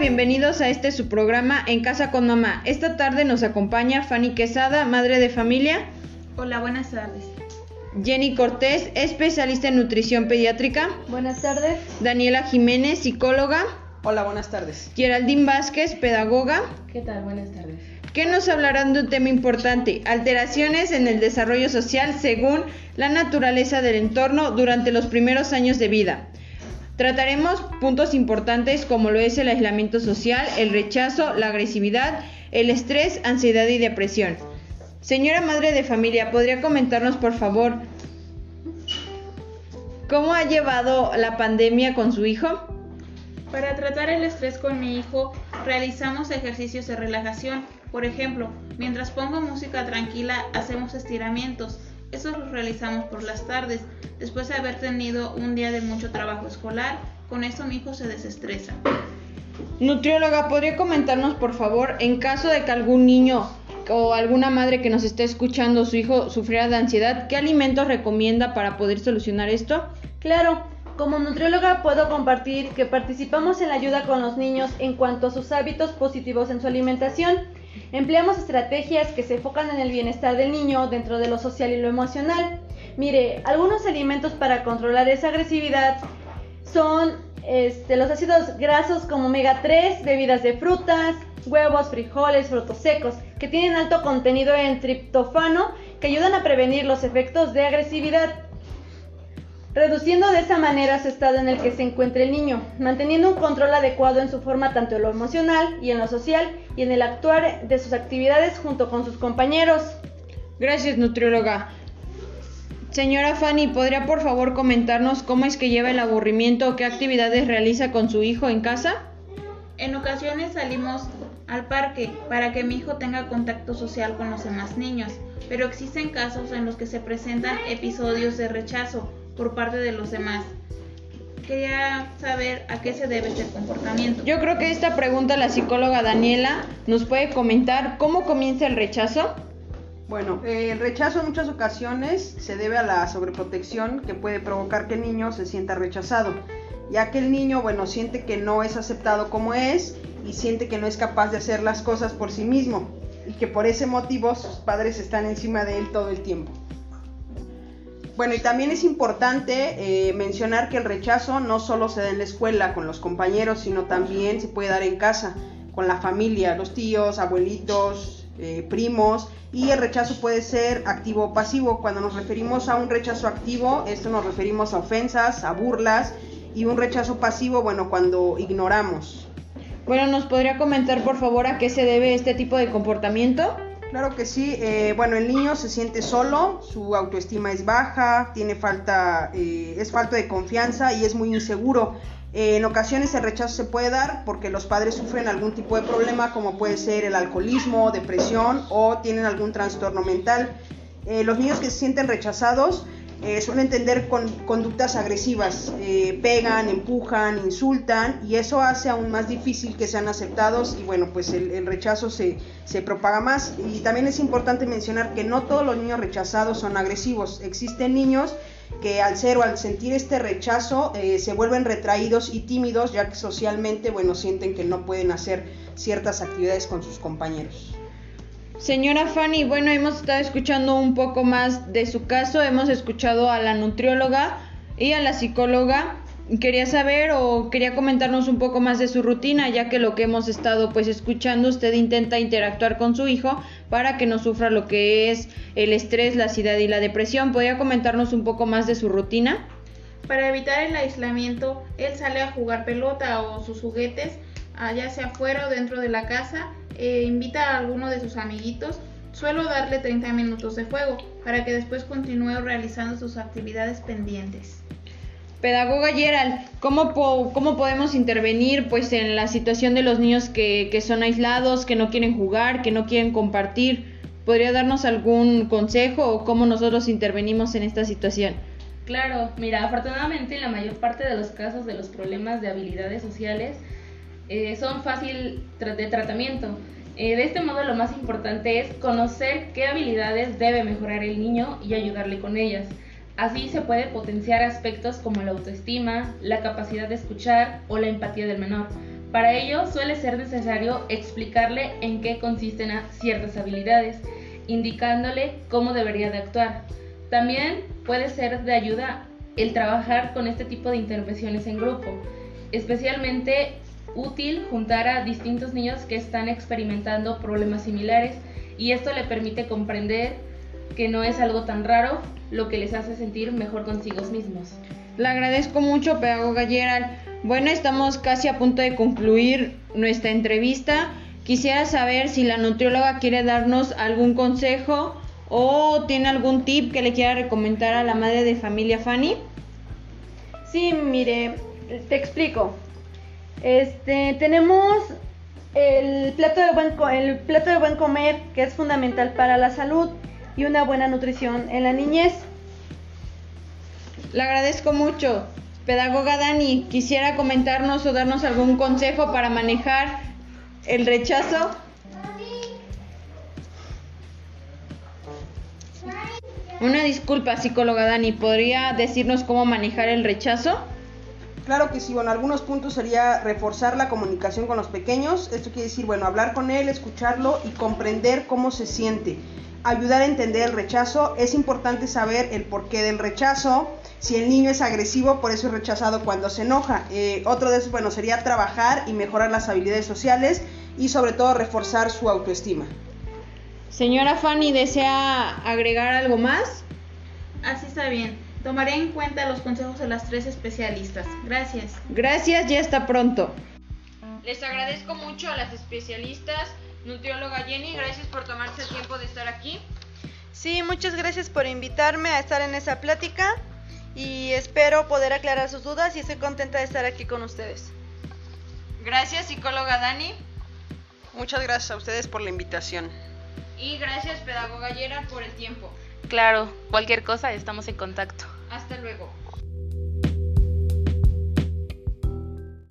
bienvenidos a este su programa En Casa con Mamá. Esta tarde nos acompaña Fanny Quesada, madre de familia. Hola, buenas tardes. Jenny Cortés, especialista en nutrición pediátrica. Buenas tardes. Daniela Jiménez, psicóloga. Hola, buenas tardes. Geraldine Vázquez, pedagoga. ¿Qué tal? Buenas tardes. Que nos hablarán de un tema importante, alteraciones en el desarrollo social según la naturaleza del entorno durante los primeros años de vida. Trataremos puntos importantes como lo es el aislamiento social, el rechazo, la agresividad, el estrés, ansiedad y depresión. Señora madre de familia, ¿podría comentarnos por favor cómo ha llevado la pandemia con su hijo? Para tratar el estrés con mi hijo, realizamos ejercicios de relajación. Por ejemplo, mientras pongo música tranquila, hacemos estiramientos. Eso los realizamos por las tardes, después de haber tenido un día de mucho trabajo escolar. Con esto mi hijo se desestresa. Nutrióloga, ¿podría comentarnos por favor, en caso de que algún niño o alguna madre que nos esté escuchando, su hijo sufriera de ansiedad, ¿qué alimentos recomienda para poder solucionar esto? Claro, como nutrióloga puedo compartir que participamos en la ayuda con los niños en cuanto a sus hábitos positivos en su alimentación. Empleamos estrategias que se enfocan en el bienestar del niño dentro de lo social y lo emocional. Mire, algunos alimentos para controlar esa agresividad son este, los ácidos grasos como omega 3, bebidas de frutas, huevos, frijoles, frutos secos, que tienen alto contenido en triptofano que ayudan a prevenir los efectos de agresividad, reduciendo de esa manera su estado en el que se encuentra el niño, manteniendo un control adecuado en su forma tanto en lo emocional y en lo social y en el actuar de sus actividades junto con sus compañeros. Gracias, nutrióloga. Señora Fanny, ¿podría por favor comentarnos cómo es que lleva el aburrimiento o qué actividades realiza con su hijo en casa? En ocasiones salimos al parque para que mi hijo tenga contacto social con los demás niños, pero existen casos en los que se presentan episodios de rechazo por parte de los demás. Quería saber a qué se debe este comportamiento. Yo creo que esta pregunta la psicóloga Daniela nos puede comentar cómo comienza el rechazo. Bueno, eh, el rechazo en muchas ocasiones se debe a la sobreprotección que puede provocar que el niño se sienta rechazado, ya que el niño, bueno, siente que no es aceptado como es y siente que no es capaz de hacer las cosas por sí mismo y que por ese motivo sus padres están encima de él todo el tiempo. Bueno, y también es importante eh, mencionar que el rechazo no solo se da en la escuela con los compañeros, sino también se puede dar en casa, con la familia, los tíos, abuelitos, eh, primos y el rechazo puede ser activo o pasivo. Cuando nos referimos a un rechazo activo, esto nos referimos a ofensas, a burlas y un rechazo pasivo, bueno, cuando ignoramos. Bueno, ¿nos podría comentar por favor a qué se debe este tipo de comportamiento? Claro que sí. Eh, bueno, el niño se siente solo, su autoestima es baja, tiene falta, eh, es falta de confianza y es muy inseguro. Eh, en ocasiones el rechazo se puede dar porque los padres sufren algún tipo de problema como puede ser el alcoholismo, depresión o tienen algún trastorno mental. Eh, los niños que se sienten rechazados eh, suelen tener conductas agresivas, pegan, empujan, insultan y eso hace aún más difícil que sean aceptados y bueno, pues el, el rechazo se, se, propaga más. Y también es importante mencionar que no todos los niños rechazados son agresivos, existen niños que al ser o al sentir este rechazo eh, se vuelven retraídos y tímidos ya que socialmente, bueno, sienten que no pueden hacer ciertas actividades con sus compañeros. Señora Fanny, bueno, hemos estado escuchando un poco más de su caso, hemos escuchado a la nutrióloga y a la psicóloga quería saber o quería comentarnos un poco más de su rutina, ya que lo que hemos estado pues escuchando, usted intenta interactuar con su hijo para que no sufra lo que es el estrés, la ansiedad y la depresión. ¿Podría comentarnos un poco más de su rutina? Para evitar el aislamiento, él sale a jugar pelota o sus juguetes, ya sea afuera o dentro de la casa, e invita a alguno de sus amiguitos. Suelo darle 30 minutos de juego para que después continúe realizando sus actividades pendientes. Pedagoga Gerald, ¿cómo, ¿cómo, podemos intervenir pues en la situación de los niños que, que, son aislados, que no quieren jugar, que no quieren compartir? ¿Podría darnos algún consejo o cómo nosotros intervenimos en esta situación? Claro, mira, afortunadamente la mayor parte de los casos de los problemas de habilidades sociales eh, son fácil de tratamiento. Eh, de este modo lo más importante es conocer qué habilidades debe mejorar el niño y ayudarle con ellas. Así se puede potenciar aspectos como la autoestima, la capacidad de escuchar o la empatía del menor. Para ello suele ser necesario explicarle en qué consisten ciertas habilidades, indicándole cómo debería de actuar. También puede ser de ayuda el trabajar con este tipo de intervenciones en grupo, especialmente útil juntar a distintos niños que están experimentando problemas similares y esto le permite comprender que no es algo tan raro, lo que les hace sentir mejor consigo mismos. Le agradezco mucho, pedagoga Gerald. Bueno, estamos casi a punto de concluir nuestra entrevista. Quisiera saber si la nutrióloga quiere darnos algún consejo o tiene algún tip que le quiera recomendar a la madre de familia Fanny. Sí, mire, te explico. Este, tenemos el plato de buen el plato de buen comer que es fundamental para la salud y una buena nutrición en la niñez. Le agradezco mucho. Pedagoga Dani, quisiera comentarnos o darnos algún consejo para manejar el rechazo. Una disculpa, psicóloga Dani, ¿podría decirnos cómo manejar el rechazo? Claro que sí, bueno, algunos puntos sería reforzar la comunicación con los pequeños, esto quiere decir, bueno, hablar con él, escucharlo y comprender cómo se siente. Ayudar a entender el rechazo, es importante saber el porqué del rechazo, si el niño es agresivo, por eso es rechazado cuando se enoja. Eh, otro de esos, bueno, sería trabajar y mejorar las habilidades sociales y sobre todo reforzar su autoestima. Señora Fanny, ¿desea agregar algo más? Así está bien. Tomaré en cuenta los consejos de las tres especialistas. Gracias. Gracias y hasta pronto. Les agradezco mucho a las especialistas, nutrióloga Jenny, gracias por tomarse el tiempo de estar aquí. Sí, muchas gracias por invitarme a estar en esa plática y espero poder aclarar sus dudas y estoy contenta de estar aquí con ustedes. Gracias, psicóloga Dani. Muchas gracias a ustedes por la invitación. Y gracias, pedagoga Yera, por el tiempo. Claro, cualquier cosa estamos en contacto. Hasta luego.